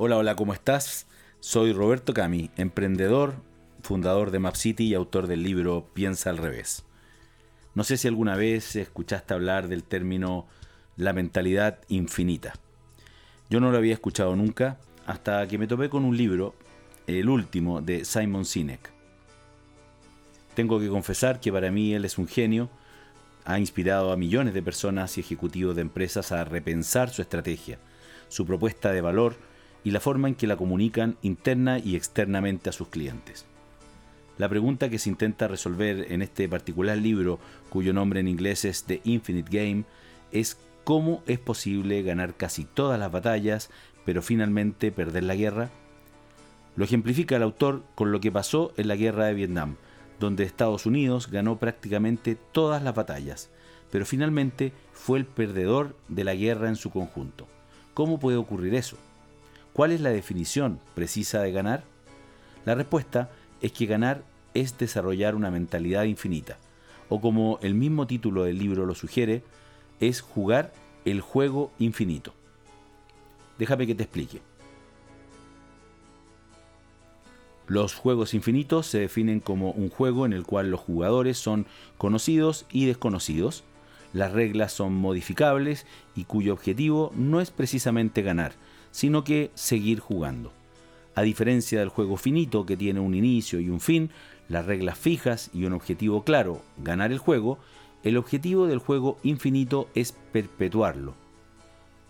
Hola, hola, ¿cómo estás? Soy Roberto Cami, emprendedor, fundador de MapCity y autor del libro Piensa al revés. No sé si alguna vez escuchaste hablar del término la mentalidad infinita. Yo no lo había escuchado nunca hasta que me topé con un libro, el último, de Simon Sinek. Tengo que confesar que para mí él es un genio, ha inspirado a millones de personas y ejecutivos de empresas a repensar su estrategia, su propuesta de valor y la forma en que la comunican interna y externamente a sus clientes. La pregunta que se intenta resolver en este particular libro, cuyo nombre en inglés es The Infinite Game, es cómo es posible ganar casi todas las batallas, pero finalmente perder la guerra. Lo ejemplifica el autor con lo que pasó en la guerra de Vietnam, donde Estados Unidos ganó prácticamente todas las batallas, pero finalmente fue el perdedor de la guerra en su conjunto. ¿Cómo puede ocurrir eso? ¿Cuál es la definición precisa de ganar? La respuesta es que ganar es desarrollar una mentalidad infinita, o como el mismo título del libro lo sugiere, es jugar el juego infinito. Déjame que te explique. Los juegos infinitos se definen como un juego en el cual los jugadores son conocidos y desconocidos, las reglas son modificables y cuyo objetivo no es precisamente ganar, sino que seguir jugando. A diferencia del juego finito que tiene un inicio y un fin, las reglas fijas y un objetivo claro, ganar el juego, el objetivo del juego infinito es perpetuarlo.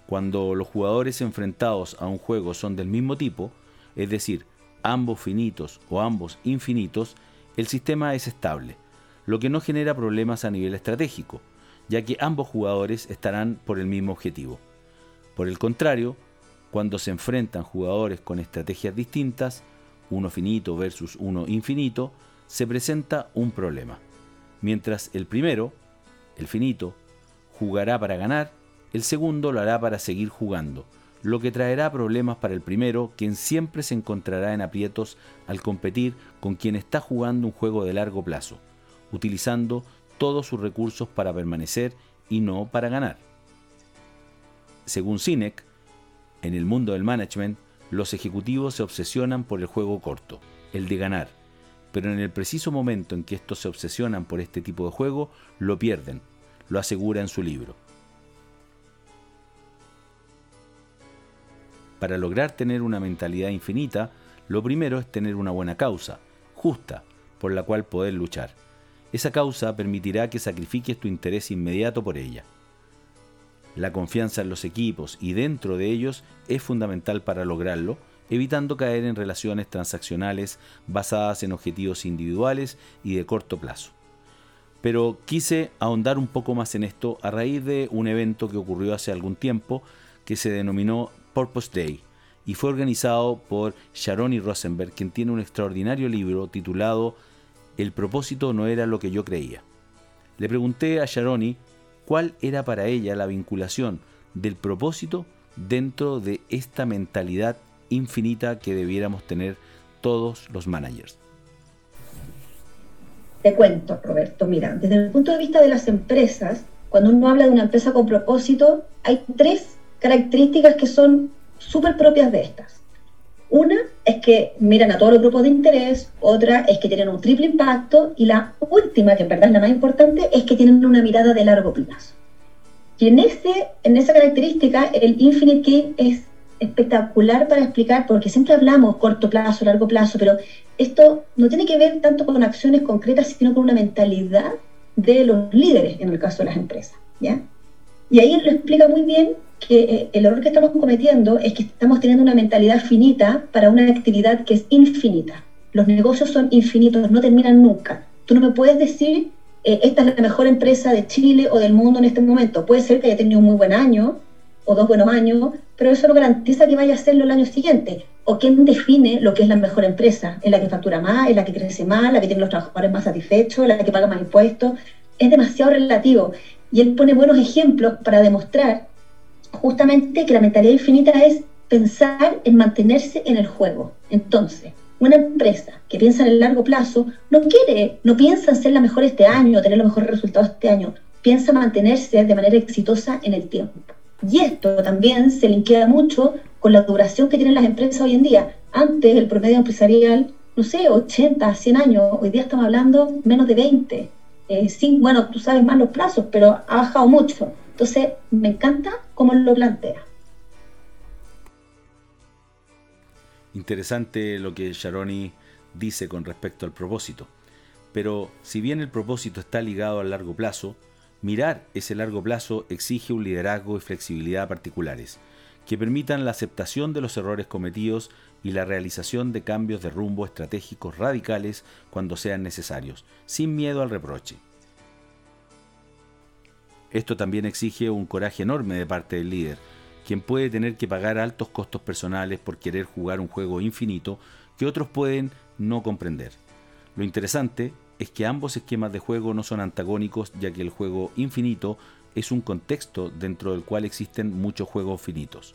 Cuando los jugadores enfrentados a un juego son del mismo tipo, es decir, ambos finitos o ambos infinitos, el sistema es estable, lo que no genera problemas a nivel estratégico, ya que ambos jugadores estarán por el mismo objetivo. Por el contrario, cuando se enfrentan jugadores con estrategias distintas, uno finito versus uno infinito, se presenta un problema. Mientras el primero, el finito, jugará para ganar, el segundo lo hará para seguir jugando, lo que traerá problemas para el primero, quien siempre se encontrará en aprietos al competir con quien está jugando un juego de largo plazo, utilizando todos sus recursos para permanecer y no para ganar. Según Sinek, en el mundo del management, los ejecutivos se obsesionan por el juego corto, el de ganar, pero en el preciso momento en que estos se obsesionan por este tipo de juego, lo pierden, lo asegura en su libro. Para lograr tener una mentalidad infinita, lo primero es tener una buena causa, justa, por la cual poder luchar. Esa causa permitirá que sacrifiques tu interés inmediato por ella. La confianza en los equipos y dentro de ellos es fundamental para lograrlo, evitando caer en relaciones transaccionales basadas en objetivos individuales y de corto plazo. Pero quise ahondar un poco más en esto a raíz de un evento que ocurrió hace algún tiempo que se denominó Purpose Day y fue organizado por Sharoni Rosenberg, quien tiene un extraordinario libro titulado El propósito no era lo que yo creía. Le pregunté a Sharoni cuál era para ella la vinculación del propósito dentro de esta mentalidad infinita que debiéramos tener todos los managers. Te cuento, Roberto, mira, desde el punto de vista de las empresas, cuando uno habla de una empresa con propósito, hay tres características que son súper propias de estas. Una es que miran a todos los grupos de interés, otra es que tienen un triple impacto y la última, que en verdad es la más importante, es que tienen una mirada de largo plazo. Y en, ese, en esa característica, el Infinite Game es espectacular para explicar, porque siempre hablamos corto plazo, largo plazo, pero esto no tiene que ver tanto con acciones concretas, sino con una mentalidad de los líderes, en el caso de las empresas. ¿ya? Y ahí lo explica muy bien que eh, el error que estamos cometiendo es que estamos teniendo una mentalidad finita para una actividad que es infinita. Los negocios son infinitos, no terminan nunca. Tú no me puedes decir, eh, esta es la mejor empresa de Chile o del mundo en este momento. Puede ser que haya tenido un muy buen año o dos buenos años, pero eso no garantiza que vaya a hacerlo el año siguiente. ¿O quién define lo que es la mejor empresa? ¿Es la que factura más? ¿Es la que crece más? ¿La que tiene los trabajadores más satisfechos? ¿La que paga más impuestos? Es demasiado relativo. Y él pone buenos ejemplos para demostrar justamente que la mentalidad infinita es pensar en mantenerse en el juego. Entonces, una empresa que piensa en el largo plazo no quiere, no piensa en ser la mejor este año, tener los mejores resultados este año, piensa mantenerse de manera exitosa en el tiempo. Y esto también se linkea mucho con la duración que tienen las empresas hoy en día. Antes el promedio empresarial, no sé, 80, 100 años, hoy día estamos hablando menos de 20. Eh, sin, bueno, tú sabes más los plazos, pero ha bajado mucho. Entonces, me encanta cómo lo plantea. Interesante lo que Sharoni dice con respecto al propósito. Pero si bien el propósito está ligado al largo plazo, mirar ese largo plazo exige un liderazgo y flexibilidad particulares, que permitan la aceptación de los errores cometidos y la realización de cambios de rumbo estratégicos radicales cuando sean necesarios, sin miedo al reproche. Esto también exige un coraje enorme de parte del líder, quien puede tener que pagar altos costos personales por querer jugar un juego infinito que otros pueden no comprender. Lo interesante es que ambos esquemas de juego no son antagónicos, ya que el juego infinito es un contexto dentro del cual existen muchos juegos finitos.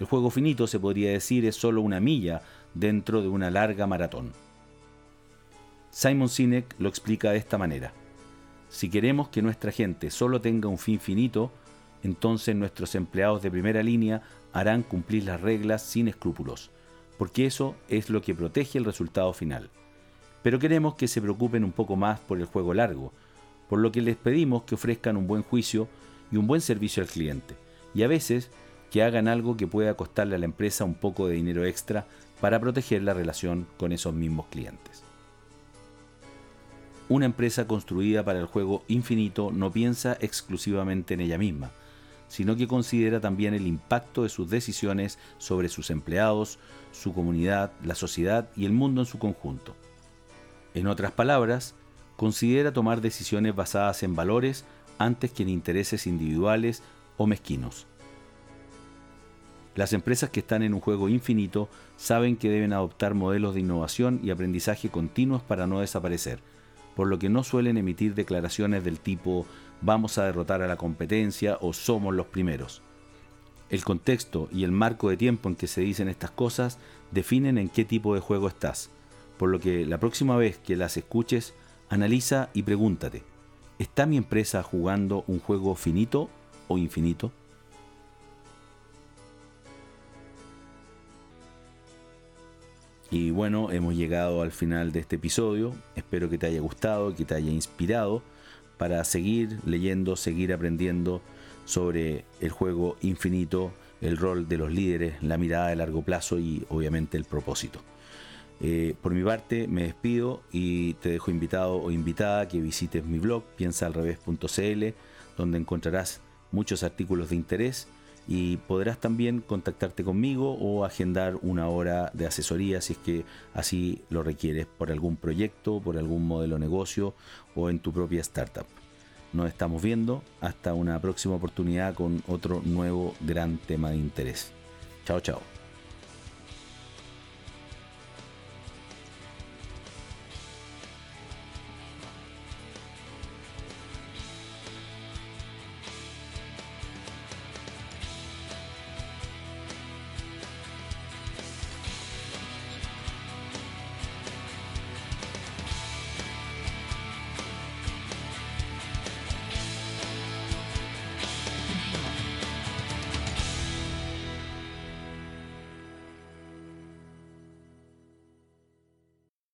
El juego finito, se podría decir, es solo una milla dentro de una larga maratón. Simon Sinek lo explica de esta manera. Si queremos que nuestra gente solo tenga un fin finito, entonces nuestros empleados de primera línea harán cumplir las reglas sin escrúpulos, porque eso es lo que protege el resultado final. Pero queremos que se preocupen un poco más por el juego largo, por lo que les pedimos que ofrezcan un buen juicio y un buen servicio al cliente, y a veces que hagan algo que pueda costarle a la empresa un poco de dinero extra para proteger la relación con esos mismos clientes. Una empresa construida para el juego infinito no piensa exclusivamente en ella misma, sino que considera también el impacto de sus decisiones sobre sus empleados, su comunidad, la sociedad y el mundo en su conjunto. En otras palabras, considera tomar decisiones basadas en valores antes que en intereses individuales o mezquinos. Las empresas que están en un juego infinito saben que deben adoptar modelos de innovación y aprendizaje continuos para no desaparecer, por lo que no suelen emitir declaraciones del tipo vamos a derrotar a la competencia o somos los primeros. El contexto y el marco de tiempo en que se dicen estas cosas definen en qué tipo de juego estás, por lo que la próxima vez que las escuches, analiza y pregúntate, ¿está mi empresa jugando un juego finito o infinito? Y bueno, hemos llegado al final de este episodio. Espero que te haya gustado, que te haya inspirado para seguir leyendo, seguir aprendiendo sobre el juego infinito, el rol de los líderes, la mirada de largo plazo y obviamente el propósito. Eh, por mi parte me despido y te dejo invitado o invitada que visites mi blog piensaalrevés.cl donde encontrarás muchos artículos de interés y podrás también contactarte conmigo o agendar una hora de asesoría si es que así lo requieres por algún proyecto, por algún modelo de negocio o en tu propia startup. Nos estamos viendo hasta una próxima oportunidad con otro nuevo gran tema de interés. Chao, chao.